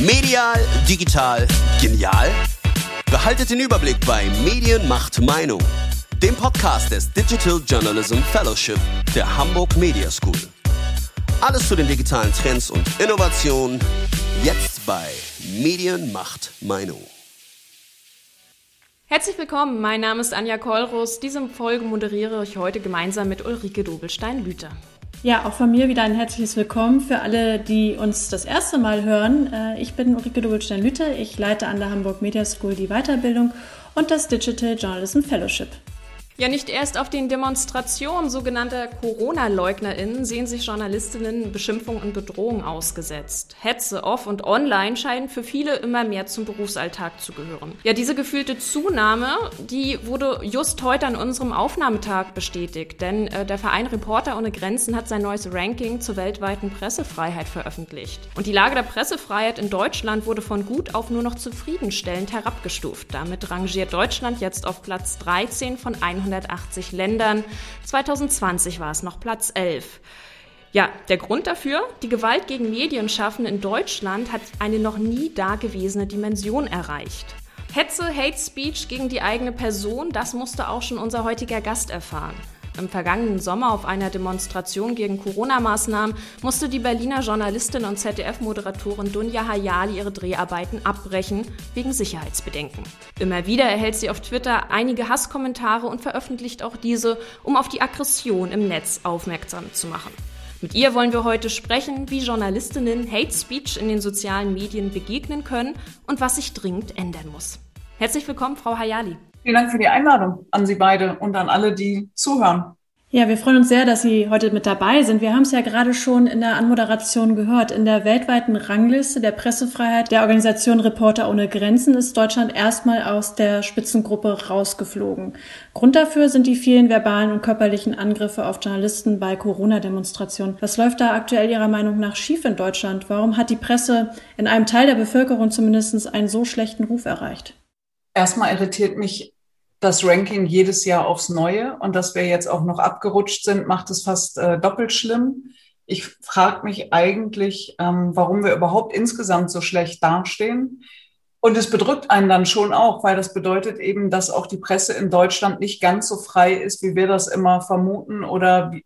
Medial, digital, genial? Behaltet den Überblick bei Medien macht Meinung, dem Podcast des Digital Journalism Fellowship der Hamburg Media School. Alles zu den digitalen Trends und Innovationen jetzt bei Medien macht Meinung. Herzlich willkommen, mein Name ist Anja Kollrus. Diese Folge moderiere ich heute gemeinsam mit Ulrike Dobelstein-Lüther. Ja, auch von mir wieder ein herzliches Willkommen für alle, die uns das erste Mal hören. Äh, ich bin Ulrike Dobelstein-Lüther. Ich leite an der Hamburg Media School die Weiterbildung und das Digital Journalism Fellowship. Ja, nicht erst auf den Demonstrationen sogenannter Corona-LeugnerInnen sehen sich Journalistinnen Beschimpfung und Bedrohung ausgesetzt. Hetze off und online scheinen für viele immer mehr zum Berufsalltag zu gehören. Ja, diese gefühlte Zunahme, die wurde just heute an unserem Aufnahmetag bestätigt, denn äh, der Verein Reporter ohne Grenzen hat sein neues Ranking zur weltweiten Pressefreiheit veröffentlicht. Und die Lage der Pressefreiheit in Deutschland wurde von gut auf nur noch zufriedenstellend herabgestuft. Damit rangiert Deutschland jetzt auf Platz 13 von 100 180 Ländern. 2020 war es noch Platz 11. Ja, der Grund dafür, die Gewalt gegen Medienschaffende in Deutschland hat eine noch nie dagewesene Dimension erreicht. Hetze, Hate Speech gegen die eigene Person, das musste auch schon unser heutiger Gast erfahren. Im vergangenen Sommer auf einer Demonstration gegen Corona-Maßnahmen musste die Berliner Journalistin und ZDF-Moderatorin Dunja Hayali ihre Dreharbeiten abbrechen, wegen Sicherheitsbedenken. Immer wieder erhält sie auf Twitter einige Hasskommentare und veröffentlicht auch diese, um auf die Aggression im Netz aufmerksam zu machen. Mit ihr wollen wir heute sprechen, wie Journalistinnen Hate Speech in den sozialen Medien begegnen können und was sich dringend ändern muss. Herzlich willkommen, Frau Hayali. Vielen Dank für die Einladung an Sie beide und an alle, die zuhören. Ja, wir freuen uns sehr, dass Sie heute mit dabei sind. Wir haben es ja gerade schon in der Anmoderation gehört. In der weltweiten Rangliste der Pressefreiheit der Organisation Reporter ohne Grenzen ist Deutschland erstmal aus der Spitzengruppe rausgeflogen. Grund dafür sind die vielen verbalen und körperlichen Angriffe auf Journalisten bei Corona-Demonstrationen. Was läuft da aktuell Ihrer Meinung nach schief in Deutschland? Warum hat die Presse in einem Teil der Bevölkerung zumindest einen so schlechten Ruf erreicht? Erstmal irritiert mich das Ranking jedes Jahr aufs Neue und dass wir jetzt auch noch abgerutscht sind, macht es fast äh, doppelt schlimm. Ich frage mich eigentlich, ähm, warum wir überhaupt insgesamt so schlecht dastehen. Und es bedrückt einen dann schon auch, weil das bedeutet eben, dass auch die Presse in Deutschland nicht ganz so frei ist, wie wir das immer vermuten oder wie,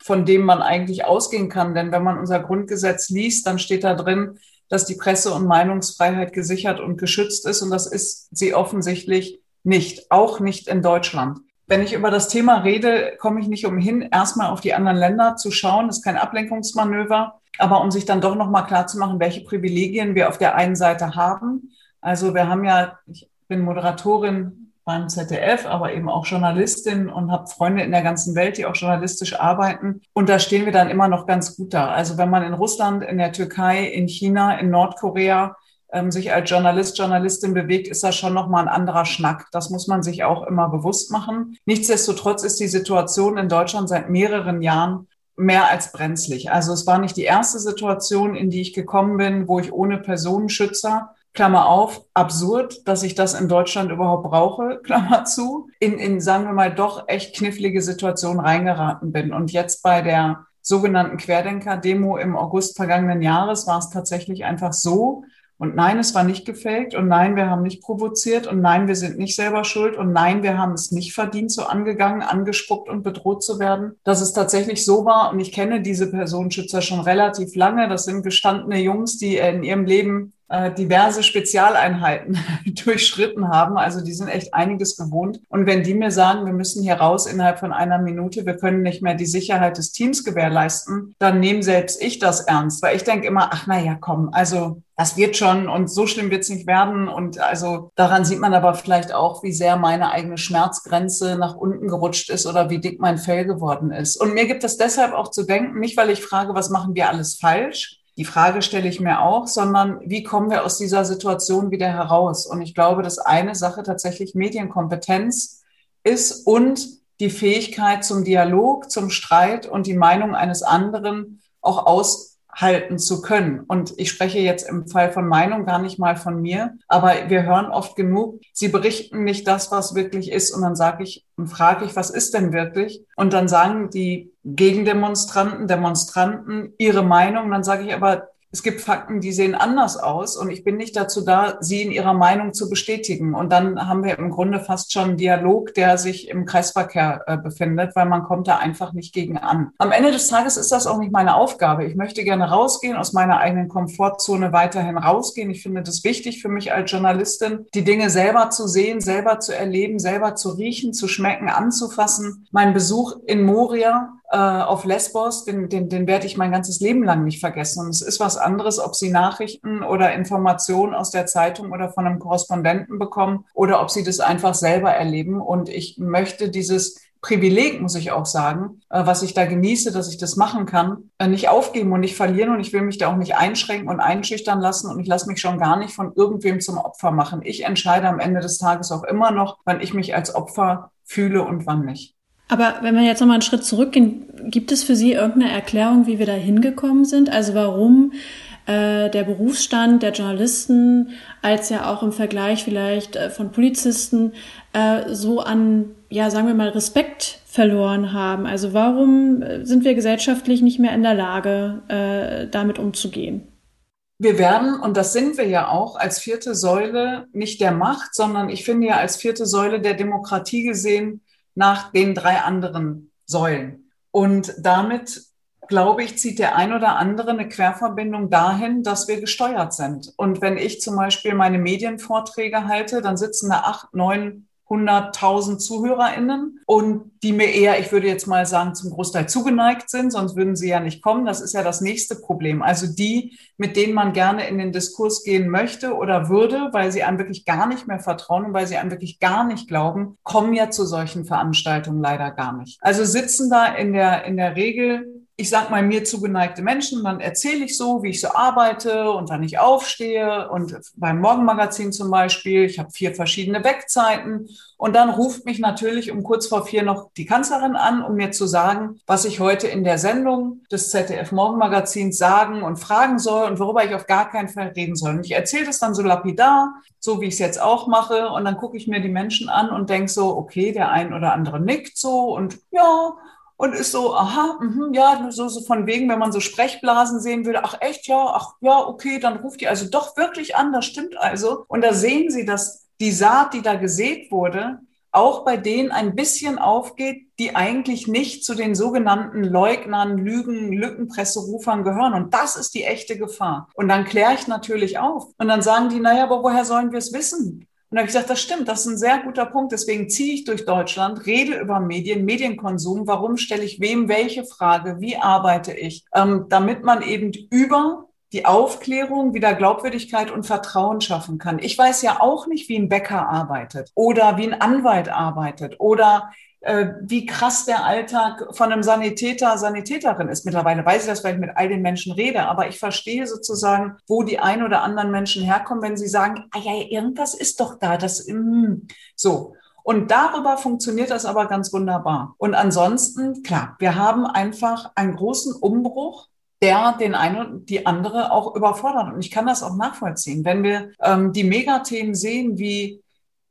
von dem man eigentlich ausgehen kann. Denn wenn man unser Grundgesetz liest, dann steht da drin, dass die Presse- und Meinungsfreiheit gesichert und geschützt ist. Und das ist sie offensichtlich nicht, auch nicht in Deutschland. Wenn ich über das Thema rede, komme ich nicht umhin, erstmal auf die anderen Länder zu schauen. Das ist kein Ablenkungsmanöver, aber um sich dann doch nochmal klarzumachen, welche Privilegien wir auf der einen Seite haben. Also wir haben ja, ich bin Moderatorin beim ZDF, aber eben auch Journalistin und habe Freunde in der ganzen Welt, die auch journalistisch arbeiten. Und da stehen wir dann immer noch ganz gut da. Also wenn man in Russland, in der Türkei, in China, in Nordkorea ähm, sich als Journalist, Journalistin bewegt, ist das schon nochmal ein anderer Schnack. Das muss man sich auch immer bewusst machen. Nichtsdestotrotz ist die Situation in Deutschland seit mehreren Jahren mehr als brenzlig. Also es war nicht die erste Situation, in die ich gekommen bin, wo ich ohne Personenschützer Klammer auf, absurd, dass ich das in Deutschland überhaupt brauche, Klammer zu, in, in, sagen wir mal, doch echt knifflige Situationen reingeraten bin. Und jetzt bei der sogenannten Querdenker-Demo im August vergangenen Jahres war es tatsächlich einfach so, und nein, es war nicht gefaked. Und nein, wir haben nicht provoziert. Und nein, wir sind nicht selber schuld. Und nein, wir haben es nicht verdient, so angegangen, angespuckt und bedroht zu werden. Dass es tatsächlich so war. Und ich kenne diese Personenschützer schon relativ lange. Das sind gestandene Jungs, die in ihrem Leben äh, diverse Spezialeinheiten durchschritten haben. Also die sind echt einiges gewohnt. Und wenn die mir sagen, wir müssen hier raus innerhalb von einer Minute, wir können nicht mehr die Sicherheit des Teams gewährleisten, dann nehme selbst ich das ernst. Weil ich denke immer, ach na ja, komm, also das wird schon und so schlimm wird es nicht werden. Und also daran sieht man aber vielleicht auch, wie sehr meine eigene Schmerzgrenze nach unten gerutscht ist oder wie dick mein Fell geworden ist. Und mir gibt es deshalb auch zu denken, nicht weil ich frage, was machen wir alles falsch, die Frage stelle ich mir auch, sondern wie kommen wir aus dieser Situation wieder heraus? Und ich glaube, dass eine Sache tatsächlich Medienkompetenz ist und die Fähigkeit zum Dialog, zum Streit und die Meinung eines anderen auch aus halten zu können. Und ich spreche jetzt im Fall von Meinung gar nicht mal von mir, aber wir hören oft genug, sie berichten nicht das, was wirklich ist. Und dann sage ich und frage ich, was ist denn wirklich? Und dann sagen die Gegendemonstranten, Demonstranten ihre Meinung. Dann sage ich aber, es gibt Fakten, die sehen anders aus und ich bin nicht dazu da, sie in ihrer Meinung zu bestätigen. Und dann haben wir im Grunde fast schon einen Dialog, der sich im Kreisverkehr äh, befindet, weil man kommt da einfach nicht gegen an. Am Ende des Tages ist das auch nicht meine Aufgabe. Ich möchte gerne rausgehen, aus meiner eigenen Komfortzone weiterhin rausgehen. Ich finde das wichtig für mich als Journalistin, die Dinge selber zu sehen, selber zu erleben, selber zu riechen, zu schmecken, anzufassen. Mein Besuch in Moria äh, auf Lesbos, den, den, den werde ich mein ganzes Leben lang nicht vergessen. Und es ist was anderes, ob Sie Nachrichten oder Informationen aus der Zeitung oder von einem Korrespondenten bekommen oder ob Sie das einfach selber erleben. Und ich möchte dieses Privileg, muss ich auch sagen, äh, was ich da genieße, dass ich das machen kann, äh, nicht aufgeben und nicht verlieren. Und ich will mich da auch nicht einschränken und einschüchtern lassen. Und ich lasse mich schon gar nicht von irgendwem zum Opfer machen. Ich entscheide am Ende des Tages auch immer noch, wann ich mich als Opfer fühle und wann nicht. Aber wenn wir jetzt nochmal einen Schritt zurückgehen, gibt es für Sie irgendeine Erklärung, wie wir da hingekommen sind? Also warum äh, der Berufsstand der Journalisten als ja auch im Vergleich vielleicht äh, von Polizisten äh, so an, ja, sagen wir mal, Respekt verloren haben? Also warum äh, sind wir gesellschaftlich nicht mehr in der Lage, äh, damit umzugehen? wir werden, und das sind wir ja auch, als vierte Säule nicht der Macht, sondern ich finde ja als vierte Säule der Demokratie gesehen, nach den drei anderen Säulen. Und damit, glaube ich, zieht der ein oder andere eine Querverbindung dahin, dass wir gesteuert sind. Und wenn ich zum Beispiel meine Medienvorträge halte, dann sitzen da acht, neun 100.000 ZuhörerInnen und die mir eher, ich würde jetzt mal sagen, zum Großteil zugeneigt sind, sonst würden sie ja nicht kommen. Das ist ja das nächste Problem. Also die, mit denen man gerne in den Diskurs gehen möchte oder würde, weil sie einem wirklich gar nicht mehr vertrauen und weil sie einem wirklich gar nicht glauben, kommen ja zu solchen Veranstaltungen leider gar nicht. Also sitzen da in der, in der Regel ich sag mal, mir zugeneigte Menschen, dann erzähle ich so, wie ich so arbeite und wann ich aufstehe. Und beim Morgenmagazin zum Beispiel, ich habe vier verschiedene Wegzeiten und dann ruft mich natürlich um kurz vor vier noch die Kanzlerin an, um mir zu sagen, was ich heute in der Sendung des ZDF Morgenmagazins sagen und fragen soll und worüber ich auf gar keinen Fall reden soll. Und ich erzähle das dann so lapidar, so wie ich es jetzt auch mache. Und dann gucke ich mir die Menschen an und denke so, okay, der ein oder andere nickt so. Und ja, und ist so, aha, mh, ja, so, so von wegen, wenn man so Sprechblasen sehen würde, ach echt, ja, ach ja, okay, dann ruft die also doch wirklich an, das stimmt also. Und da sehen Sie, dass die Saat, die da gesät wurde, auch bei denen ein bisschen aufgeht, die eigentlich nicht zu den sogenannten Leugnern, Lügen, Lückenpresserufern gehören. Und das ist die echte Gefahr. Und dann kläre ich natürlich auf. Und dann sagen die, naja, aber woher sollen wir es wissen? Und da habe ich gesagt, das stimmt, das ist ein sehr guter Punkt. Deswegen ziehe ich durch Deutschland, rede über Medien, Medienkonsum. Warum stelle ich wem welche Frage? Wie arbeite ich? Ähm, damit man eben über die Aufklärung wieder Glaubwürdigkeit und Vertrauen schaffen kann. Ich weiß ja auch nicht, wie ein Bäcker arbeitet oder wie ein Anwalt arbeitet oder wie krass der Alltag von einem Sanitäter, Sanitäterin ist. Mittlerweile weiß ich das, weil ich mit all den Menschen rede, aber ich verstehe sozusagen, wo die ein oder anderen Menschen herkommen, wenn sie sagen, ah ja, irgendwas ist doch da, das, mm, so. Und darüber funktioniert das aber ganz wunderbar. Und ansonsten, klar, wir haben einfach einen großen Umbruch der den einen und die andere auch überfordert. Und ich kann das auch nachvollziehen. Wenn wir ähm, die Megathemen sehen wie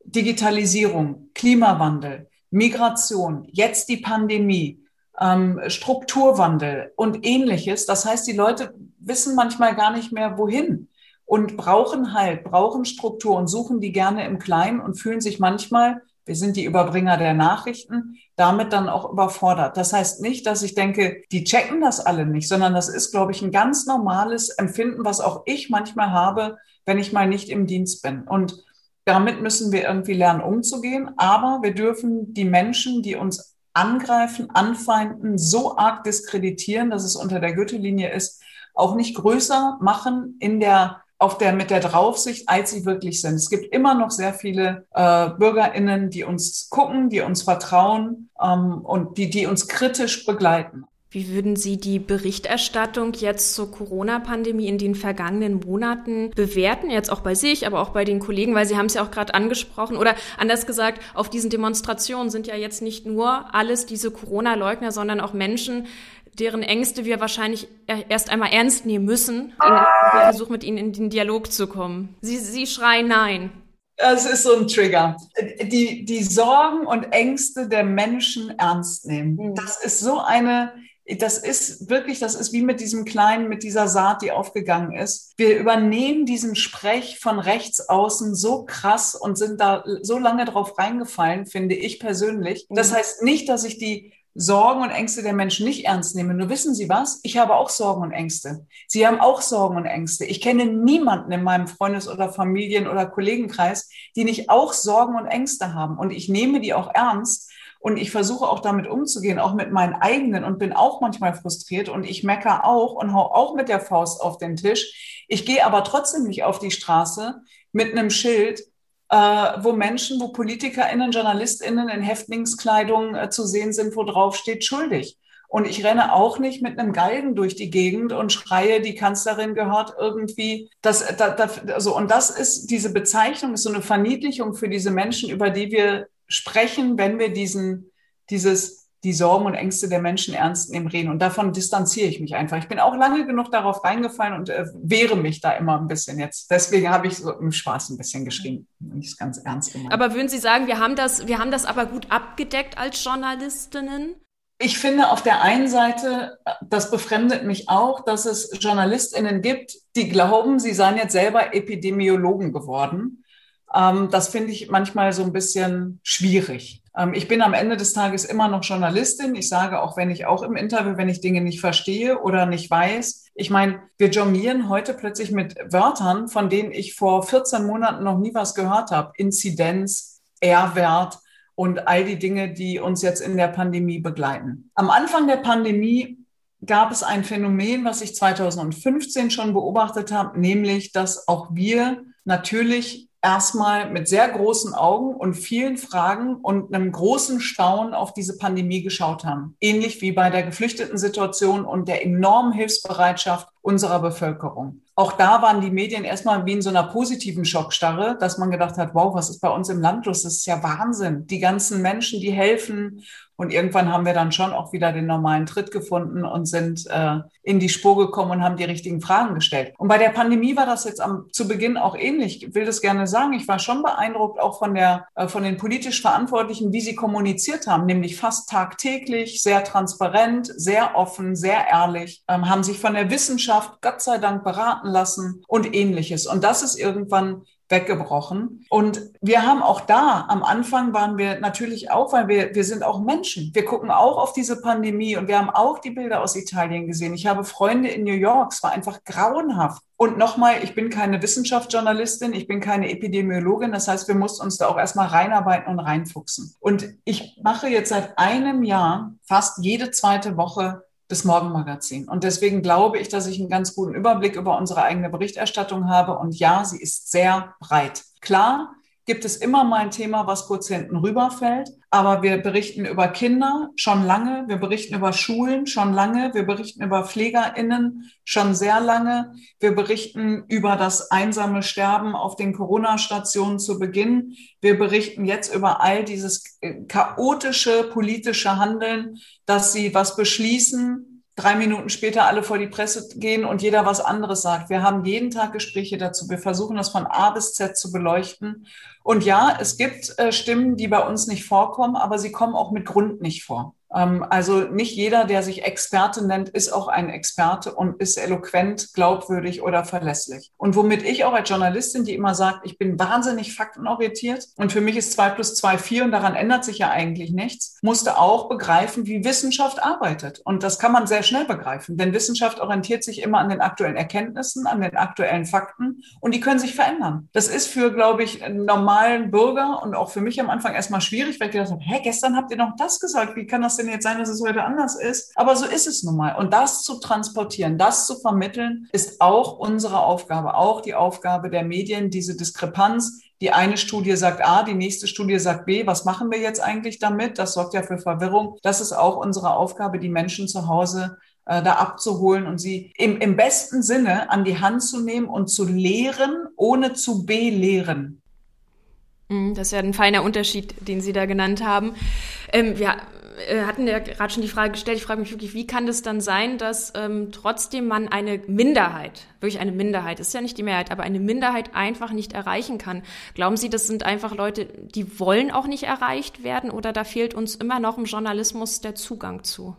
Digitalisierung, Klimawandel, Migration, jetzt die Pandemie, ähm, Strukturwandel und ähnliches. Das heißt, die Leute wissen manchmal gar nicht mehr, wohin und brauchen halt, brauchen Struktur und suchen die gerne im Kleinen und fühlen sich manchmal, wir sind die Überbringer der Nachrichten, damit dann auch überfordert. Das heißt nicht, dass ich denke, die checken das alle nicht, sondern das ist, glaube ich, ein ganz normales Empfinden, was auch ich manchmal habe, wenn ich mal nicht im Dienst bin. Und damit müssen wir irgendwie lernen, umzugehen. Aber wir dürfen die Menschen, die uns angreifen, anfeinden, so arg diskreditieren, dass es unter der Gürtellinie ist, auch nicht größer machen in der auf der, mit der Draufsicht, als sie wirklich sind. Es gibt immer noch sehr viele äh, BürgerInnen, die uns gucken, die uns vertrauen ähm, und die, die uns kritisch begleiten. Wie würden Sie die Berichterstattung jetzt zur Corona-Pandemie in den vergangenen Monaten bewerten? Jetzt auch bei sich, aber auch bei den Kollegen, weil Sie haben es ja auch gerade angesprochen. Oder anders gesagt, auf diesen Demonstrationen sind ja jetzt nicht nur alles diese Corona-Leugner, sondern auch Menschen, deren Ängste wir wahrscheinlich erst einmal ernst nehmen müssen, in Versuch mit ihnen in den Dialog zu kommen. Sie, Sie schreien Nein. Es ist so ein Trigger. Die, die Sorgen und Ängste der Menschen ernst nehmen. Mhm. Das ist so eine, das ist wirklich, das ist wie mit diesem kleinen, mit dieser Saat, die aufgegangen ist. Wir übernehmen diesen Sprech von rechts außen so krass und sind da so lange drauf reingefallen, finde ich persönlich. Das mhm. heißt nicht, dass ich die Sorgen und Ängste der Menschen nicht ernst nehme. Nur wissen Sie was? Ich habe auch Sorgen und Ängste. Sie haben auch Sorgen und Ängste. Ich kenne niemanden in meinem Freundes- oder Familien- oder Kollegenkreis, die nicht auch Sorgen und Ängste haben. Und ich nehme die auch ernst. Und ich versuche auch damit umzugehen, auch mit meinen eigenen und bin auch manchmal frustriert und ich mecker auch und hau auch mit der Faust auf den Tisch. Ich gehe aber trotzdem nicht auf die Straße mit einem Schild, äh, wo Menschen, wo PolitikerInnen, JournalistInnen in Häftlingskleidung äh, zu sehen sind, wo drauf steht, schuldig. Und ich renne auch nicht mit einem Galgen durch die Gegend und schreie, die Kanzlerin gehört irgendwie. Das, da, da, also, und das ist, diese Bezeichnung ist so eine Verniedlichung für diese Menschen, über die wir sprechen, wenn wir diesen, dieses, die Sorgen und Ängste der Menschen ernst nehmen, reden. Und davon distanziere ich mich einfach. Ich bin auch lange genug darauf reingefallen und äh, wehre mich da immer ein bisschen jetzt. Deswegen habe ich so im Spaß ein bisschen geschrieben. Nicht ganz ernst gemeint. Aber würden Sie sagen, wir haben das, wir haben das aber gut abgedeckt als Journalistinnen? Ich finde auf der einen Seite, das befremdet mich auch, dass es JournalistInnen gibt, die glauben, sie seien jetzt selber Epidemiologen geworden ähm, das finde ich manchmal so ein bisschen schwierig. Ähm, ich bin am Ende des Tages immer noch Journalistin. Ich sage auch, wenn ich auch im Interview, wenn ich Dinge nicht verstehe oder nicht weiß. Ich meine, wir jonglieren heute plötzlich mit Wörtern, von denen ich vor 14 Monaten noch nie was gehört habe. Inzidenz, R-Wert und all die Dinge, die uns jetzt in der Pandemie begleiten. Am Anfang der Pandemie gab es ein Phänomen, was ich 2015 schon beobachtet habe, nämlich, dass auch wir natürlich erstmal mit sehr großen Augen und vielen Fragen und einem großen Staunen auf diese Pandemie geschaut haben. Ähnlich wie bei der Geflüchteten-Situation und der enormen Hilfsbereitschaft unserer Bevölkerung. Auch da waren die Medien erstmal wie in so einer positiven Schockstarre, dass man gedacht hat, wow, was ist bei uns im Land los? Das ist ja Wahnsinn. Die ganzen Menschen, die helfen und irgendwann haben wir dann schon auch wieder den normalen Tritt gefunden und sind äh, in die Spur gekommen und haben die richtigen Fragen gestellt. Und bei der Pandemie war das jetzt am, zu Beginn auch ähnlich. Ich will das gerne sagen. Ich war schon beeindruckt auch von der, äh, von den politisch Verantwortlichen, wie sie kommuniziert haben, nämlich fast tagtäglich, sehr transparent, sehr offen, sehr ehrlich, ähm, haben sich von der Wissenschaft Gott sei Dank beraten lassen und ähnliches. Und das ist irgendwann weggebrochen. Und wir haben auch da, am Anfang waren wir natürlich auch, weil wir, wir sind auch Menschen. Wir gucken auch auf diese Pandemie und wir haben auch die Bilder aus Italien gesehen. Ich habe Freunde in New York. Es war einfach grauenhaft. Und nochmal, ich bin keine Wissenschaftsjournalistin, ich bin keine Epidemiologin. Das heißt, wir mussten uns da auch erstmal reinarbeiten und reinfuchsen. Und ich mache jetzt seit einem Jahr fast jede zweite Woche das Morgenmagazin. Und deswegen glaube ich, dass ich einen ganz guten Überblick über unsere eigene Berichterstattung habe. Und ja, sie ist sehr breit. Klar, gibt es immer mal ein Thema, was kurz hinten rüberfällt. Aber wir berichten über Kinder schon lange. Wir berichten über Schulen schon lange. Wir berichten über PflegerInnen schon sehr lange. Wir berichten über das einsame Sterben auf den Corona-Stationen zu Beginn. Wir berichten jetzt über all dieses äh, chaotische politische Handeln, dass sie was beschließen, drei Minuten später alle vor die Presse gehen und jeder was anderes sagt. Wir haben jeden Tag Gespräche dazu. Wir versuchen das von A bis Z zu beleuchten. Und ja, es gibt äh, Stimmen, die bei uns nicht vorkommen, aber sie kommen auch mit Grund nicht vor. Ähm, also nicht jeder, der sich Experte nennt, ist auch ein Experte und ist eloquent, glaubwürdig oder verlässlich. Und womit ich auch als Journalistin, die immer sagt, ich bin wahnsinnig faktenorientiert und für mich ist zwei plus zwei vier und daran ändert sich ja eigentlich nichts, musste auch begreifen, wie Wissenschaft arbeitet. Und das kann man sehr schnell begreifen, denn Wissenschaft orientiert sich immer an den aktuellen Erkenntnissen, an den aktuellen Fakten und die können sich verändern. Das ist für, glaube ich, einen normalen Bürger und auch für mich am Anfang erstmal schwierig, weil ich gedacht habe, hä, gestern habt ihr noch das gesagt, wie kann das denn jetzt sein, dass es heute anders ist? Aber so ist es nun mal. Und das zu transportieren, das zu vermitteln, ist auch unsere Aufgabe, auch die Aufgabe der Medien, diese Diskrepanz. Die eine Studie sagt A, die nächste Studie sagt B. Was machen wir jetzt eigentlich damit? Das sorgt ja für Verwirrung. Das ist auch unsere Aufgabe, die Menschen zu Hause äh, da abzuholen und sie im, im besten Sinne an die Hand zu nehmen und zu lehren, ohne zu belehren. Mhm, das ist ja ein feiner Unterschied, den Sie da genannt haben. Ähm, wir äh, hatten ja gerade schon die Frage gestellt, ich frage mich wirklich, wie kann das dann sein, dass ähm, trotzdem man eine Minderheit, wirklich eine Minderheit, ist ja nicht die Mehrheit, aber eine Minderheit einfach nicht erreichen kann? Glauben Sie, das sind einfach Leute, die wollen auch nicht erreicht werden oder da fehlt uns immer noch im Journalismus der Zugang zu?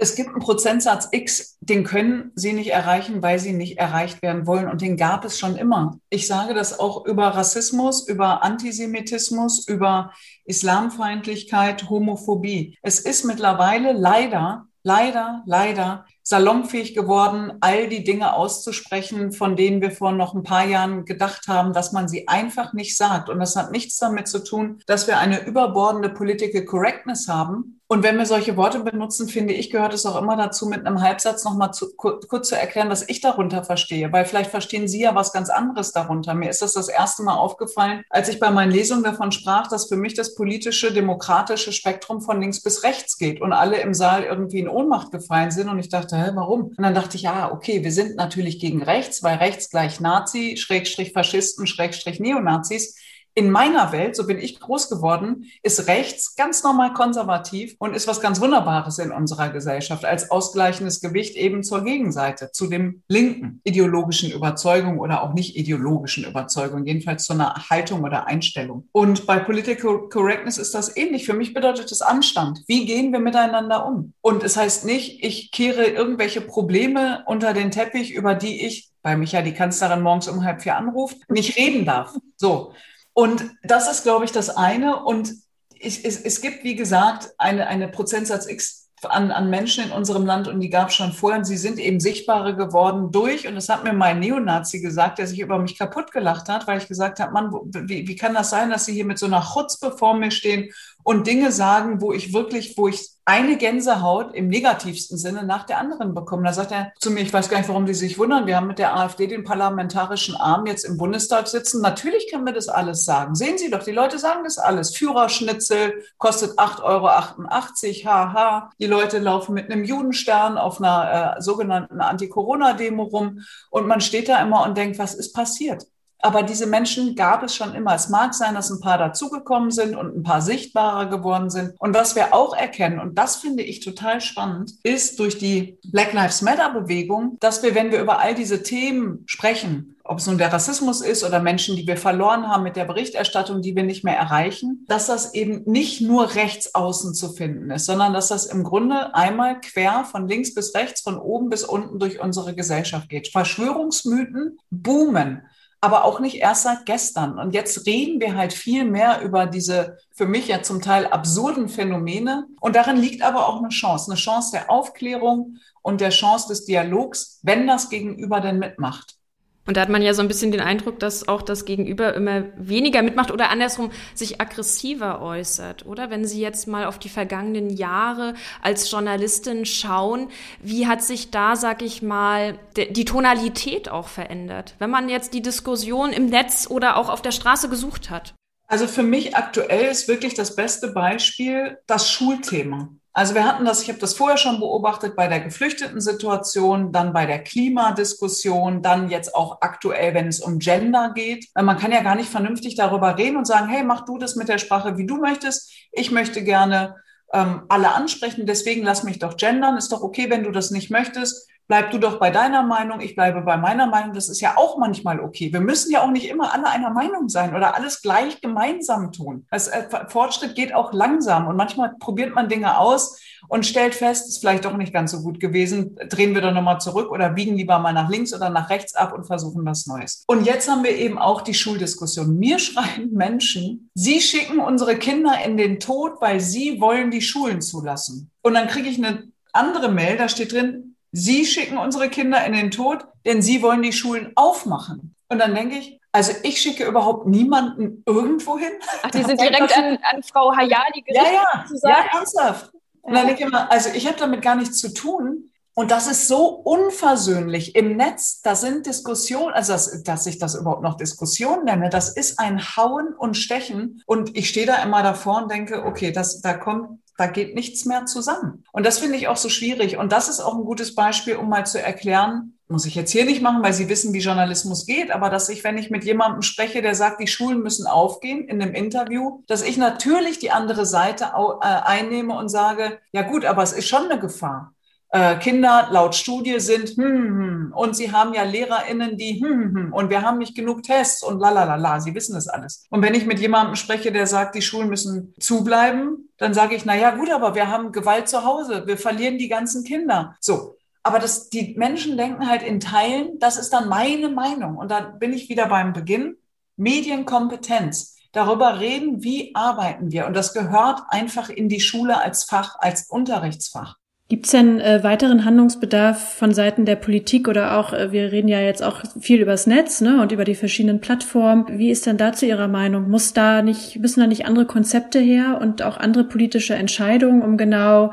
Es gibt einen Prozentsatz X, den können Sie nicht erreichen, weil Sie nicht erreicht werden wollen. Und den gab es schon immer. Ich sage das auch über Rassismus, über Antisemitismus, über Islamfeindlichkeit, Homophobie. Es ist mittlerweile leider, leider, leider salonfähig geworden, all die Dinge auszusprechen, von denen wir vor noch ein paar Jahren gedacht haben, dass man sie einfach nicht sagt. Und das hat nichts damit zu tun, dass wir eine überbordende Political Correctness haben, und wenn wir solche Worte benutzen, finde ich, gehört es auch immer dazu, mit einem Halbsatz nochmal zu, kurz zu erklären, was ich darunter verstehe. Weil vielleicht verstehen Sie ja was ganz anderes darunter. Mir ist das das erste Mal aufgefallen, als ich bei meinen Lesungen davon sprach, dass für mich das politische, demokratische Spektrum von links bis rechts geht und alle im Saal irgendwie in Ohnmacht gefallen sind. Und ich dachte, hä, warum? Und dann dachte ich, ja, okay, wir sind natürlich gegen rechts, weil rechts gleich Nazi, Schrägstrich Faschisten, Schrägstrich Neonazis in meiner Welt, so bin ich groß geworden, ist rechts ganz normal konservativ und ist was ganz Wunderbares in unserer Gesellschaft als ausgleichendes Gewicht eben zur Gegenseite, zu dem linken ideologischen Überzeugung oder auch nicht ideologischen Überzeugung, jedenfalls zu einer Haltung oder Einstellung. Und bei Political Correctness ist das ähnlich. Für mich bedeutet es Anstand. Wie gehen wir miteinander um? Und es heißt nicht, ich kehre irgendwelche Probleme unter den Teppich, über die ich weil mich ja die Kanzlerin morgens um halb vier anruft, nicht reden darf. So, und das ist, glaube ich, das eine. Und ich, es, es gibt, wie gesagt, eine, eine Prozentsatz X an, an Menschen in unserem Land und die gab es schon vorher und sie sind eben sichtbarer geworden durch, und das hat mir mein Neonazi gesagt, der sich über mich kaputt gelacht hat, weil ich gesagt habe, Mann, wie, wie kann das sein, dass Sie hier mit so einer Chutzpe vor mir stehen und Dinge sagen, wo ich wirklich, wo ich eine Gänsehaut im negativsten Sinne nach der anderen bekomme. Da sagt er zu mir, ich weiß gar nicht, warum die sich wundern. Wir haben mit der AfD den parlamentarischen Arm jetzt im Bundestag sitzen. Natürlich können wir das alles sagen. Sehen Sie doch, die Leute sagen das alles. Führerschnitzel kostet 8,88 Euro, haha. Die Leute laufen mit einem Judenstern auf einer äh, sogenannten Anti-Corona-Demo rum und man steht da immer und denkt, was ist passiert? Aber diese Menschen gab es schon immer. Es mag sein, dass ein paar dazugekommen sind und ein paar sichtbarer geworden sind. Und was wir auch erkennen, und das finde ich total spannend, ist durch die Black Lives Matter Bewegung, dass wir, wenn wir über all diese Themen sprechen, ob es nun der Rassismus ist oder Menschen, die wir verloren haben mit der Berichterstattung, die wir nicht mehr erreichen, dass das eben nicht nur rechts außen zu finden ist, sondern dass das im Grunde einmal quer von links bis rechts, von oben bis unten durch unsere Gesellschaft geht. Verschwörungsmythen boomen aber auch nicht erst seit gestern. Und jetzt reden wir halt viel mehr über diese für mich ja zum Teil absurden Phänomene. Und darin liegt aber auch eine Chance, eine Chance der Aufklärung und der Chance des Dialogs, wenn das Gegenüber denn mitmacht. Und da hat man ja so ein bisschen den Eindruck, dass auch das Gegenüber immer weniger mitmacht oder andersrum sich aggressiver äußert, oder? Wenn Sie jetzt mal auf die vergangenen Jahre als Journalistin schauen, wie hat sich da, sag ich mal, die Tonalität auch verändert? Wenn man jetzt die Diskussion im Netz oder auch auf der Straße gesucht hat. Also für mich aktuell ist wirklich das beste Beispiel das Schulthema. Also wir hatten das, ich habe das vorher schon beobachtet bei der geflüchteten Situation, dann bei der Klimadiskussion, dann jetzt auch aktuell, wenn es um Gender geht. Man kann ja gar nicht vernünftig darüber reden und sagen, hey, mach du das mit der Sprache, wie du möchtest. Ich möchte gerne ähm, alle ansprechen, deswegen lass mich doch gendern. Ist doch okay, wenn du das nicht möchtest bleib du doch bei deiner Meinung, ich bleibe bei meiner Meinung. Das ist ja auch manchmal okay. Wir müssen ja auch nicht immer alle einer Meinung sein oder alles gleich gemeinsam tun. Das äh, Fortschritt geht auch langsam und manchmal probiert man Dinge aus und stellt fest, ist vielleicht doch nicht ganz so gut gewesen. Drehen wir doch nochmal zurück oder biegen lieber mal nach links oder nach rechts ab und versuchen was Neues. Und jetzt haben wir eben auch die Schuldiskussion. Mir schreiben Menschen, sie schicken unsere Kinder in den Tod, weil sie wollen die Schulen zulassen. Und dann kriege ich eine andere Mail, da steht drin, Sie schicken unsere Kinder in den Tod, denn Sie wollen die Schulen aufmachen. Und dann denke ich, also ich schicke überhaupt niemanden irgendwo hin. Ach, die sind direkt an, an, Frau Hayali gerichtet. Ja, ja, ja, ernsthaft. Und dann denke ich immer, also ich habe damit gar nichts zu tun. Und das ist so unversöhnlich im Netz. Da sind Diskussionen, also dass, dass ich das überhaupt noch Diskussion nenne, das ist ein Hauen und Stechen. Und ich stehe da immer davor und denke, okay, das, da kommt da geht nichts mehr zusammen. Und das finde ich auch so schwierig. Und das ist auch ein gutes Beispiel, um mal zu erklären, muss ich jetzt hier nicht machen, weil Sie wissen, wie Journalismus geht, aber dass ich, wenn ich mit jemandem spreche, der sagt, die Schulen müssen aufgehen in einem Interview, dass ich natürlich die andere Seite äh, einnehme und sage, ja gut, aber es ist schon eine Gefahr. Äh, Kinder laut Studie sind hm, hm, hm, und sie haben ja LehrerInnen, die hm, hm, hm, und wir haben nicht genug Tests und la la la la, sie wissen das alles. Und wenn ich mit jemandem spreche, der sagt, die Schulen müssen zubleiben, dann sage ich, na ja, gut, aber wir haben Gewalt zu Hause, wir verlieren die ganzen Kinder. So. Aber das, die Menschen denken halt in Teilen, das ist dann meine Meinung. Und da bin ich wieder beim Beginn. Medienkompetenz darüber reden, wie arbeiten wir. Und das gehört einfach in die Schule als Fach, als Unterrichtsfach. Gibt es denn äh, weiteren Handlungsbedarf von Seiten der Politik oder auch, äh, wir reden ja jetzt auch viel übers Netz ne, und über die verschiedenen Plattformen. Wie ist denn dazu Ihrer Meinung? Muss da nicht, müssen da nicht andere Konzepte her und auch andere politische Entscheidungen, um genau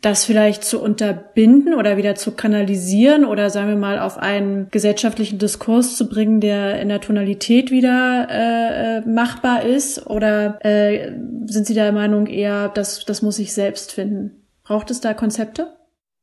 das vielleicht zu unterbinden oder wieder zu kanalisieren oder sagen wir mal auf einen gesellschaftlichen Diskurs zu bringen, der in der Tonalität wieder äh, äh machbar ist? Oder äh, sind Sie der Meinung eher, dass das muss ich selbst finden? Braucht es da Konzepte?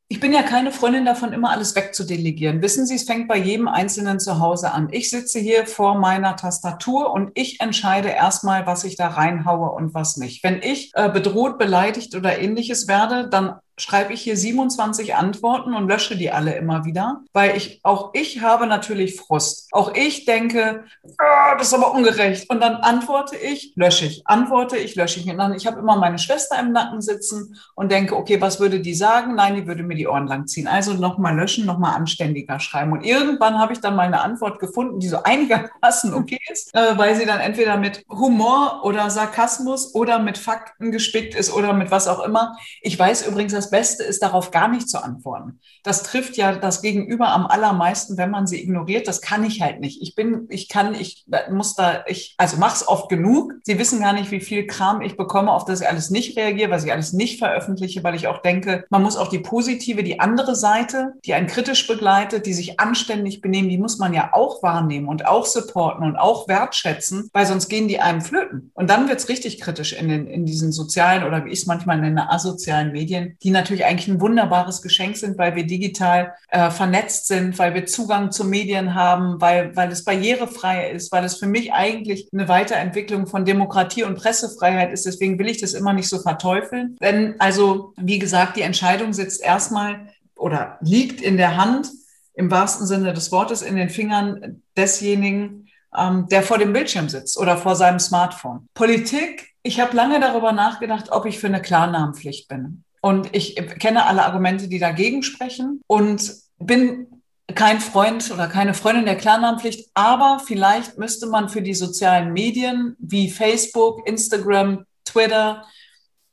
Ich bin ja keine Freundin davon, immer alles wegzudelegieren. Wissen Sie, es fängt bei jedem Einzelnen zu Hause an. Ich sitze hier vor meiner Tastatur und ich entscheide erstmal, was ich da reinhaue und was nicht. Wenn ich äh, bedroht, beleidigt oder ähnliches werde, dann schreibe ich hier 27 Antworten und lösche die alle immer wieder, weil ich auch ich habe natürlich Frust. Auch ich denke, oh, das ist aber ungerecht. Und dann antworte ich, lösche ich, antworte ich, lösche ich. Und dann, ich habe immer meine Schwester im Nacken sitzen und denke, okay, was würde die sagen? Nein, die würde mir die Ohren lang ziehen. Also nochmal löschen, nochmal anständiger schreiben. Und irgendwann habe ich dann mal eine Antwort gefunden, die so einigermaßen okay ist, äh, weil sie dann entweder mit Humor oder Sarkasmus oder mit Fakten gespickt ist oder mit was auch immer. Ich weiß übrigens, dass das Beste ist, darauf gar nicht zu antworten. Das trifft ja das Gegenüber am allermeisten, wenn man sie ignoriert. Das kann ich halt nicht. Ich bin, ich kann, ich muss da, ich, also mach's oft genug. Sie wissen gar nicht, wie viel Kram ich bekomme, auf das ich alles nicht reagiere, was ich alles nicht veröffentliche, weil ich auch denke, man muss auch die positive, die andere Seite, die einen kritisch begleitet, die sich anständig benehmen, die muss man ja auch wahrnehmen und auch supporten und auch wertschätzen, weil sonst gehen die einem flöten. Und dann wird's richtig kritisch in den, in diesen sozialen oder wie ich es manchmal nenne, asozialen Medien, die natürlich eigentlich ein wunderbares Geschenk sind, weil wir digital äh, vernetzt sind, weil wir Zugang zu Medien haben, weil, weil es barrierefrei ist, weil es für mich eigentlich eine Weiterentwicklung von Demokratie und Pressefreiheit ist. Deswegen will ich das immer nicht so verteufeln. Denn also, wie gesagt, die Entscheidung sitzt erstmal oder liegt in der Hand, im wahrsten Sinne des Wortes, in den Fingern desjenigen, ähm, der vor dem Bildschirm sitzt oder vor seinem Smartphone. Politik, ich habe lange darüber nachgedacht, ob ich für eine Klarnamenpflicht bin. Und ich kenne alle Argumente, die dagegen sprechen und bin kein Freund oder keine Freundin der Klarnamenpflicht, aber vielleicht müsste man für die sozialen Medien wie Facebook, Instagram, Twitter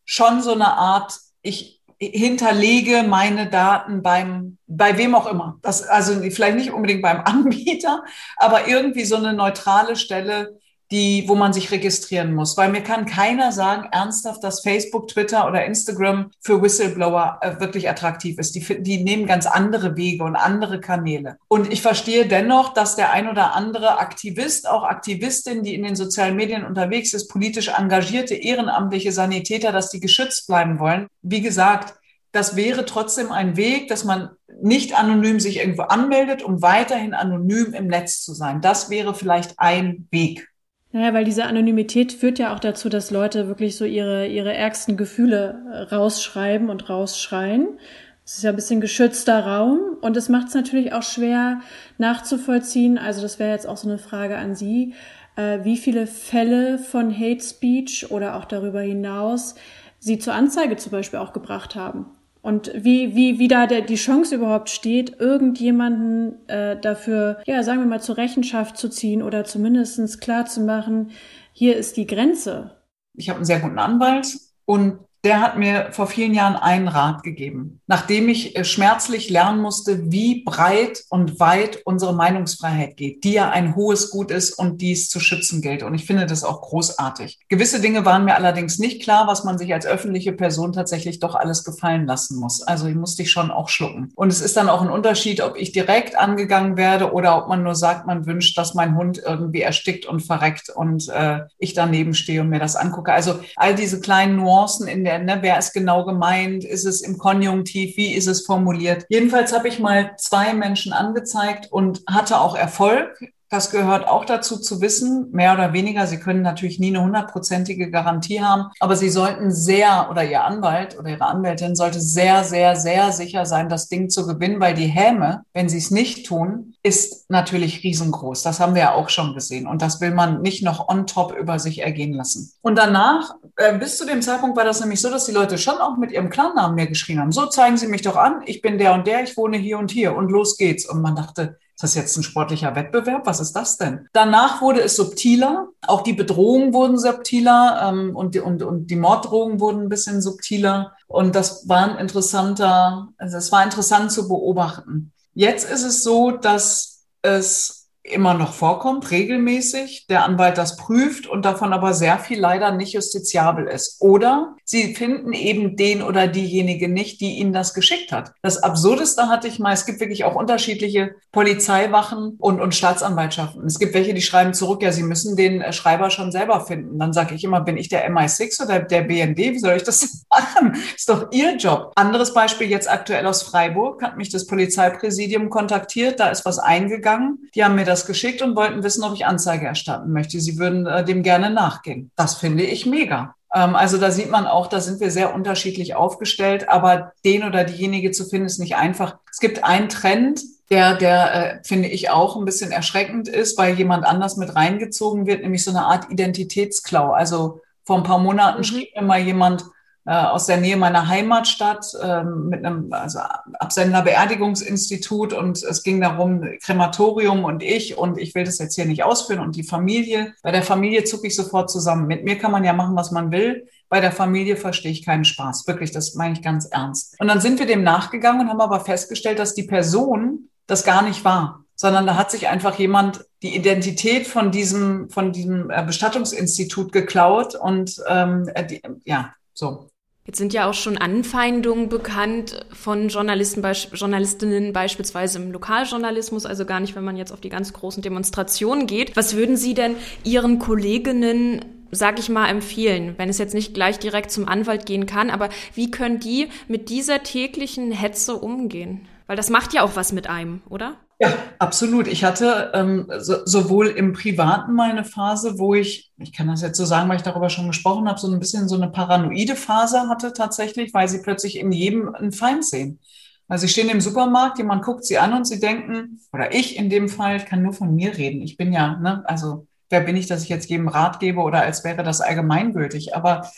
schon so eine Art, ich hinterlege meine Daten beim, bei wem auch immer. Das, also vielleicht nicht unbedingt beim Anbieter, aber irgendwie so eine neutrale Stelle, die, wo man sich registrieren muss. Weil mir kann keiner sagen, ernsthaft, dass Facebook, Twitter oder Instagram für Whistleblower äh, wirklich attraktiv ist. Die, die nehmen ganz andere Wege und andere Kanäle. Und ich verstehe dennoch, dass der ein oder andere Aktivist, auch Aktivistin, die in den sozialen Medien unterwegs ist, politisch engagierte, ehrenamtliche Sanitäter, dass die geschützt bleiben wollen. Wie gesagt, das wäre trotzdem ein Weg, dass man nicht anonym sich irgendwo anmeldet, um weiterhin anonym im Netz zu sein. Das wäre vielleicht ein Weg. Naja, weil diese Anonymität führt ja auch dazu, dass Leute wirklich so ihre, ihre ärgsten Gefühle rausschreiben und rausschreien. Es ist ja ein bisschen geschützter Raum und es macht es natürlich auch schwer nachzuvollziehen. Also das wäre jetzt auch so eine Frage an Sie, äh, wie viele Fälle von Hate Speech oder auch darüber hinaus Sie zur Anzeige zum Beispiel auch gebracht haben. Und wie, wie, wie da der, die Chance überhaupt steht, irgendjemanden äh, dafür, ja, sagen wir mal, zur Rechenschaft zu ziehen oder zumindestens klar zu machen, hier ist die Grenze. Ich habe einen sehr guten Anwalt und der hat mir vor vielen Jahren einen Rat gegeben, nachdem ich äh, schmerzlich lernen musste, wie breit und weit unsere Meinungsfreiheit geht, die ja ein hohes Gut ist und dies zu schützen gilt. Und ich finde das auch großartig. Gewisse Dinge waren mir allerdings nicht klar, was man sich als öffentliche Person tatsächlich doch alles gefallen lassen muss. Also ich musste ich schon auch schlucken. Und es ist dann auch ein Unterschied, ob ich direkt angegangen werde oder ob man nur sagt, man wünscht, dass mein Hund irgendwie erstickt und verreckt und äh, ich daneben stehe und mir das angucke. Also all diese kleinen Nuancen in der. Ne? Wer ist genau gemeint? Ist es im Konjunktiv? Wie ist es formuliert? Jedenfalls habe ich mal zwei Menschen angezeigt und hatte auch Erfolg. das gehört auch dazu zu wissen, mehr oder weniger. Sie können natürlich nie eine hundertprozentige Garantie haben, aber Sie sollten sehr oder Ihr Anwalt oder Ihre Anwältin sollte sehr, sehr, sehr sicher sein, das Ding zu gewinnen, weil die Häme, wenn Sie es nicht tun, ist natürlich riesengroß. Das haben wir ja auch schon gesehen und das will man nicht noch on top über sich ergehen lassen. Und danach, äh, bis zu dem Zeitpunkt war das nämlich so, dass die Leute schon auch mit ihrem Klarnamen mir geschrien haben. So zeigen Sie mich doch an, ich bin der und der, ich wohne hier und hier und los geht's. Und man dachte, ist das jetzt ein sportlicher Wettbewerb? Was ist das denn? Danach wurde es subtiler. Auch die Bedrohungen wurden subtiler ähm, und, die, und, und die Morddrohungen wurden ein bisschen subtiler. Und das war ein interessanter, also es war interessant zu beobachten. Jetzt ist es so, dass es immer noch vorkommt, regelmäßig, der Anwalt das prüft und davon aber sehr viel leider nicht justiziabel ist. Oder sie finden eben den oder diejenige nicht, die ihnen das geschickt hat. Das Absurdeste hatte ich mal, es gibt wirklich auch unterschiedliche Polizeiwachen und, und Staatsanwaltschaften. Es gibt welche, die schreiben zurück, ja, sie müssen den Schreiber schon selber finden. Dann sage ich immer, bin ich der MI6 oder der BND? Wie soll ich das machen? Ist doch ihr Job. Anderes Beispiel jetzt aktuell aus Freiburg, hat mich das Polizeipräsidium kontaktiert, da ist was eingegangen. Die haben mir das geschickt und wollten wissen, ob ich Anzeige erstatten möchte. Sie würden äh, dem gerne nachgehen. Das finde ich mega. Ähm, also da sieht man auch, da sind wir sehr unterschiedlich aufgestellt, aber den oder diejenige zu finden ist nicht einfach. Es gibt einen Trend, der, der äh, finde ich auch ein bisschen erschreckend ist, weil jemand anders mit reingezogen wird, nämlich so eine Art Identitätsklau. Also vor ein paar Monaten mhm. schrieb mir mal jemand, aus der Nähe meiner Heimatstadt ähm, mit einem also Absender Beerdigungsinstitut und es ging darum, Krematorium und ich und ich will das jetzt hier nicht ausführen und die Familie. Bei der Familie zucke ich sofort zusammen. Mit mir kann man ja machen, was man will. Bei der Familie verstehe ich keinen Spaß. Wirklich, das meine ich ganz ernst. Und dann sind wir dem nachgegangen und haben aber festgestellt, dass die Person das gar nicht war sondern da hat sich einfach jemand die Identität von diesem, von diesem äh, Bestattungsinstitut geklaut und ähm, die, ja, so. Jetzt sind ja auch schon Anfeindungen bekannt von Journalisten, Journalistinnen beispielsweise im Lokaljournalismus, also gar nicht, wenn man jetzt auf die ganz großen Demonstrationen geht. Was würden Sie denn Ihren Kolleginnen sag ich mal, empfehlen, wenn es jetzt nicht gleich direkt zum Anwalt gehen kann, aber wie können die mit dieser täglichen Hetze umgehen? Weil das macht ja auch was mit einem, oder? Ja, absolut. Ich hatte ähm, so, sowohl im Privaten meine Phase, wo ich, ich kann das jetzt so sagen, weil ich darüber schon gesprochen habe, so ein bisschen so eine paranoide Phase hatte tatsächlich, weil sie plötzlich in jedem einen Feind sehen. Also sie stehen im Supermarkt, jemand guckt sie an und sie denken, oder ich in dem Fall, ich kann nur von mir reden. Ich bin ja, ne, also wer bin ich, dass ich jetzt jedem Rat gebe oder als wäre das allgemeingültig. Aber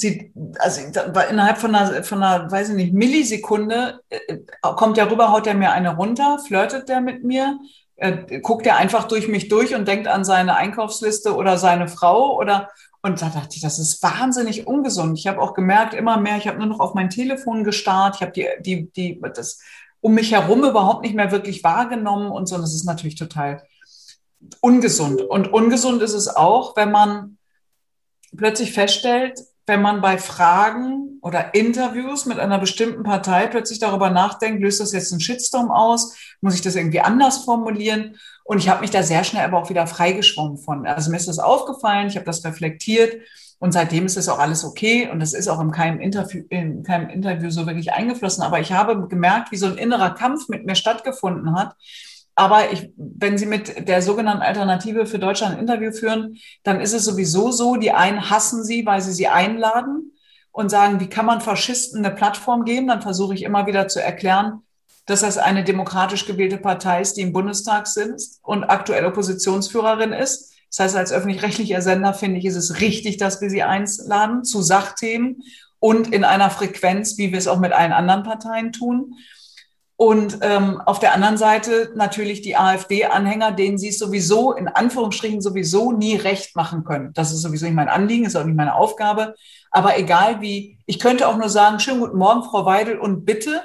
sie, also innerhalb von einer, von einer, weiß ich nicht, Millisekunde äh, kommt der rüber, haut er mir eine runter, flirtet der mit mir, äh, guckt er einfach durch mich durch und denkt an seine Einkaufsliste oder seine Frau oder und da dachte ich, das ist wahnsinnig ungesund. Ich habe auch gemerkt, immer mehr, ich habe nur noch auf mein Telefon gestarrt, ich habe die, die, die, das um mich herum überhaupt nicht mehr wirklich wahrgenommen und so. Und das ist natürlich total ungesund. Und ungesund ist es auch, wenn man plötzlich feststellt, wenn man bei Fragen oder Interviews mit einer bestimmten Partei plötzlich darüber nachdenkt, löst das jetzt einen Shitstorm aus? Muss ich das irgendwie anders formulieren? Und ich habe mich da sehr schnell aber auch wieder freigeschwommen von. Also mir ist das aufgefallen, ich habe das reflektiert und seitdem ist es auch alles okay und das ist auch in keinem, Interview, in keinem Interview so wirklich eingeflossen. Aber ich habe gemerkt, wie so ein innerer Kampf mit mir stattgefunden hat, aber ich, wenn Sie mit der sogenannten Alternative für Deutschland ein Interview führen, dann ist es sowieso so, die einen hassen Sie, weil sie sie einladen und sagen, wie kann man Faschisten eine Plattform geben? Dann versuche ich immer wieder zu erklären, dass das eine demokratisch gewählte Partei ist, die im Bundestag sitzt und aktuell Oppositionsführerin ist. Das heißt, als öffentlich-rechtlicher Sender finde ich, ist es richtig, dass wir sie einladen zu Sachthemen und in einer Frequenz, wie wir es auch mit allen anderen Parteien tun. Und ähm, auf der anderen Seite natürlich die AfD-Anhänger, denen sie es sowieso, in Anführungsstrichen sowieso nie recht machen können. Das ist sowieso nicht mein Anliegen, ist auch nicht meine Aufgabe. Aber egal wie, ich könnte auch nur sagen, schönen guten Morgen, Frau Weidel, und bitte.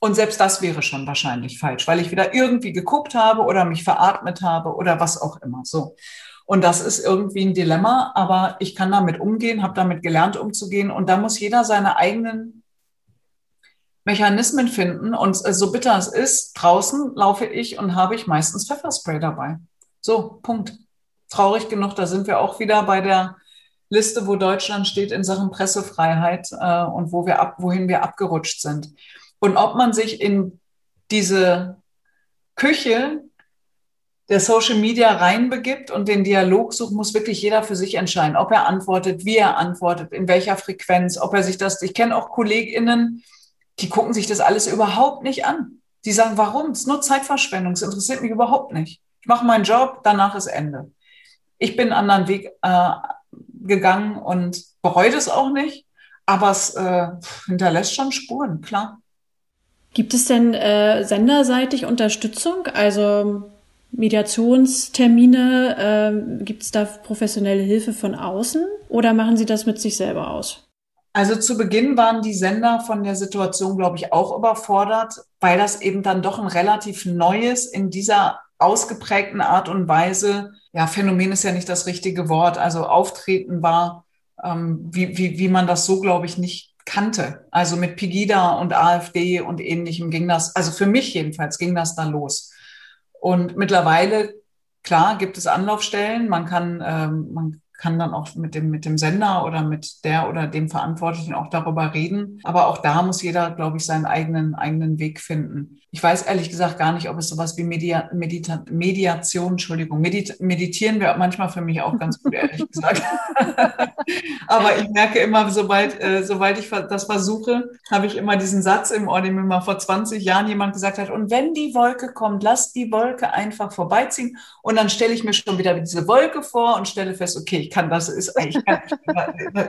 Und selbst das wäre schon wahrscheinlich falsch, weil ich wieder irgendwie geguckt habe oder mich veratmet habe oder was auch immer. So. Und das ist irgendwie ein Dilemma, aber ich kann damit umgehen, habe damit gelernt umzugehen. Und da muss jeder seine eigenen Mechanismen finden. Und so bitter es ist, draußen laufe ich und habe ich meistens Pfefferspray dabei. So, Punkt. Traurig genug, da sind wir auch wieder bei der Liste, wo Deutschland steht in Sachen Pressefreiheit äh, und wo wir ab, wohin wir abgerutscht sind. Und ob man sich in diese Küche der Social Media reinbegibt und den Dialog sucht, muss wirklich jeder für sich entscheiden, ob er antwortet, wie er antwortet, in welcher Frequenz, ob er sich das, ich kenne auch KollegInnen, die gucken sich das alles überhaupt nicht an. Die sagen, warum? Es ist nur Zeitverschwendung, es interessiert mich überhaupt nicht. Ich mache meinen Job, danach ist Ende. Ich bin einen anderen Weg äh, gegangen und bereue das auch nicht, aber es äh, hinterlässt schon Spuren, klar. Gibt es denn äh, senderseitig Unterstützung? Also Mediationstermine? Äh, Gibt es da professionelle Hilfe von außen oder machen Sie das mit sich selber aus? Also zu Beginn waren die Sender von der Situation, glaube ich, auch überfordert, weil das eben dann doch ein relativ neues in dieser ausgeprägten Art und Weise, ja, Phänomen ist ja nicht das richtige Wort, also auftreten war, ähm, wie, wie, wie man das so, glaube ich, nicht kannte. Also mit Pegida und AfD und ähnlichem ging das, also für mich jedenfalls ging das da los. Und mittlerweile, klar, gibt es Anlaufstellen. Man kann, ähm, man kann dann auch mit dem, mit dem Sender oder mit der oder dem Verantwortlichen auch darüber reden. Aber auch da muss jeder, glaube ich, seinen eigenen, eigenen Weg finden. Ich weiß ehrlich gesagt gar nicht, ob es sowas wie Media, Medita Mediation, Entschuldigung, Medit meditieren wäre manchmal für mich auch ganz gut, ehrlich gesagt. Aber ich merke immer, sobald, äh, sobald ich das versuche, habe ich immer diesen Satz im Ohr, den mir mal vor 20 Jahren jemand gesagt hat, und wenn die Wolke kommt, lass die Wolke einfach vorbeiziehen. Und dann stelle ich mir schon wieder diese Wolke vor und stelle fest, okay, ich kann das, ist eigentlich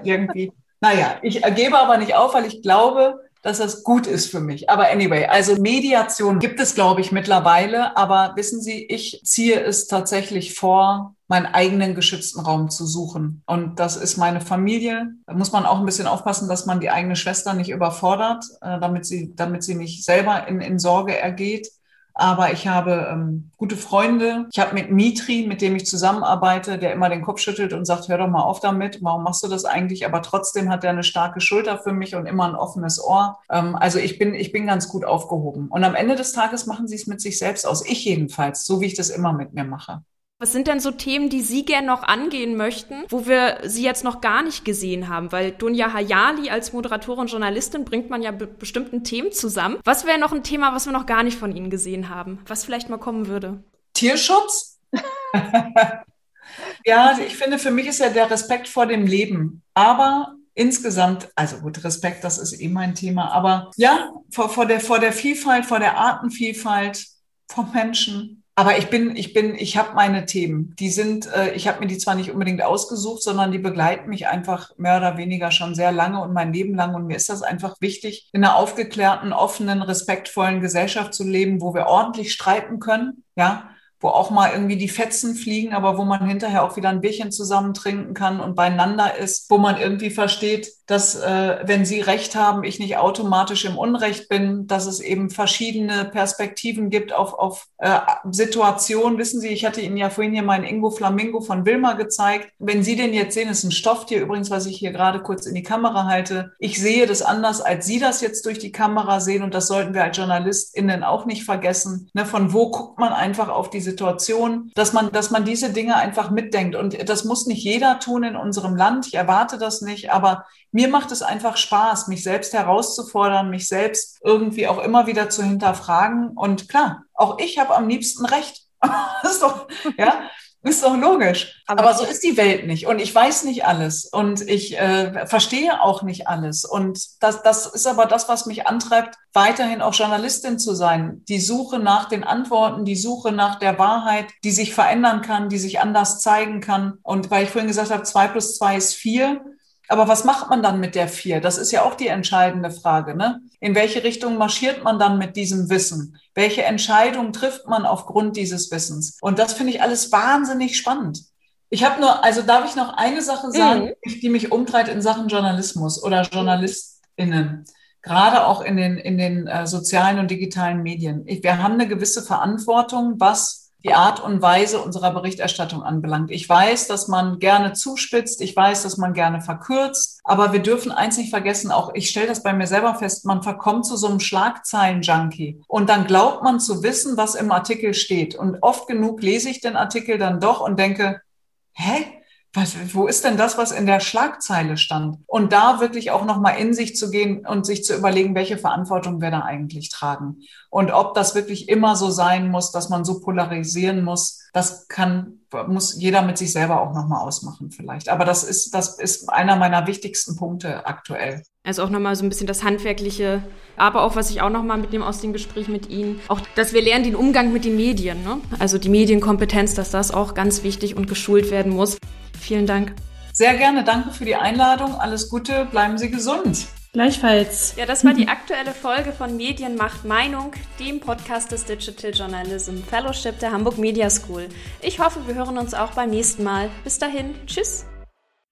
irgendwie, naja, ich gebe aber nicht auf, weil ich glaube, dass das gut ist für mich. Aber anyway, also Mediation gibt es, glaube ich, mittlerweile. Aber wissen Sie, ich ziehe es tatsächlich vor, meinen eigenen geschützten Raum zu suchen. Und das ist meine Familie. Da muss man auch ein bisschen aufpassen, dass man die eigene Schwester nicht überfordert, äh, damit sie, damit sie nicht selber in, in Sorge ergeht. Aber ich habe ähm, gute Freunde. Ich habe mit Mitri, mit dem ich zusammenarbeite, der immer den Kopf schüttelt und sagt, hör doch mal auf damit, warum machst du das eigentlich? Aber trotzdem hat er eine starke Schulter für mich und immer ein offenes Ohr. Ähm, also ich bin, ich bin ganz gut aufgehoben. Und am Ende des Tages machen sie es mit sich selbst aus. Ich jedenfalls, so wie ich das immer mit mir mache. Was sind denn so Themen, die Sie gern noch angehen möchten, wo wir Sie jetzt noch gar nicht gesehen haben? Weil Dunja Hayali als Moderatorin und Journalistin bringt man ja be bestimmten Themen zusammen. Was wäre noch ein Thema, was wir noch gar nicht von Ihnen gesehen haben, was vielleicht mal kommen würde? Tierschutz? ja, also ich finde, für mich ist ja der Respekt vor dem Leben. Aber insgesamt, also gut, Respekt, das ist eh mein Thema, aber ja, vor, vor, der, vor der Vielfalt, vor der Artenvielfalt, vom Menschen, aber ich bin, ich bin, ich habe meine Themen. Die sind, äh, ich habe mir die zwar nicht unbedingt ausgesucht, sondern die begleiten mich einfach mehr oder weniger schon sehr lange und mein Leben lang. Und mir ist das einfach wichtig, in einer aufgeklärten, offenen, respektvollen Gesellschaft zu leben, wo wir ordentlich streiten können. Ja, wo auch mal irgendwie die Fetzen fliegen, aber wo man hinterher auch wieder ein Bierchen zusammen trinken kann und beieinander ist, wo man irgendwie versteht, dass äh, wenn Sie recht haben, ich nicht automatisch im Unrecht bin, dass es eben verschiedene Perspektiven gibt auf, auf äh, Situationen. Wissen Sie, ich hatte Ihnen ja vorhin hier meinen Ingo Flamingo von Wilma gezeigt. Wenn Sie den jetzt sehen, ist ein Stofftier übrigens, was ich hier gerade kurz in die Kamera halte. Ich sehe das anders, als Sie das jetzt durch die Kamera sehen und das sollten wir als JournalistInnen auch nicht vergessen. Ne, von wo guckt man einfach auf die Situation, dass man, dass man diese Dinge einfach mitdenkt und das muss nicht jeder tun in unserem Land. Ich erwarte das nicht, aber mir macht es einfach Spaß, mich selbst herauszufordern, mich selbst irgendwie auch immer wieder zu hinterfragen. Und klar, auch ich habe am liebsten recht. doch, ja, ist doch logisch. Aber, Aber, so ist die Welt nicht. Und ich weiß nicht alles. Und ich äh, verstehe auch nicht alles. Und das, das ist aber das, was mich antreibt, weiterhin auch Journalistin zu sein. Die Suche nach den Antworten, die Suche nach der Wahrheit, die sich verändern kann, die sich anders zeigen kann. Und weil ich vorhin gesagt habe, zwei plus zwei ist vier aber was macht man dann mit der vier? Das ist ja auch die entscheidende Frage. Ne? In welche Richtung marschiert man dann mit diesem Wissen? Welche Entscheidung trifft man aufgrund dieses Wissens? Und das finde ich alles wahnsinnig spannend. Ich habe nur, also darf ich noch eine Sache sagen, mhm. die mich umtreibt in Sachen Journalismus oder JournalistInnen, gerade auch in den, in den äh, sozialen und digitalen Medien. Ich, wir haben eine gewisse Verantwortung, was die Art und Weise unserer Berichterstattung anbelangt. Ich weiß, dass man gerne zuspitzt, ich weiß, dass man gerne verkürzt, aber wir dürfen eins nicht vergessen, auch ich stelle das bei mir selber fest, man verkommt zu so einem Schlagzeilen-Junkie und dann glaubt man zu wissen, was im Artikel steht. Und oft genug lese ich den Artikel dann doch und denke, hä? Was, wo ist denn das, was in der Schlagzeile stand? Und da wirklich auch nochmal in sich zu gehen und sich zu überlegen, welche Verantwortung wir da eigentlich tragen. Und ob das wirklich immer so sein muss, dass man so polarisieren muss, das kann, muss jeder mit sich selber auch nochmal ausmachen vielleicht. Aber das ist, das ist einer meiner wichtigsten Punkte aktuell. Also auch nochmal so ein bisschen das Handwerkliche, aber auch, was ich auch nochmal mitnehme aus dem Gespräch mit Ihnen, auch, dass wir lernen den Umgang mit den Medien. Ne? Also die Medienkompetenz, dass das auch ganz wichtig und geschult werden muss. Vielen Dank. Sehr gerne, danke für die Einladung. Alles Gute, bleiben Sie gesund. Gleichfalls. Ja, das war die aktuelle Folge von Medien macht Meinung, dem Podcast des Digital Journalism Fellowship der Hamburg Media School. Ich hoffe, wir hören uns auch beim nächsten Mal. Bis dahin, tschüss.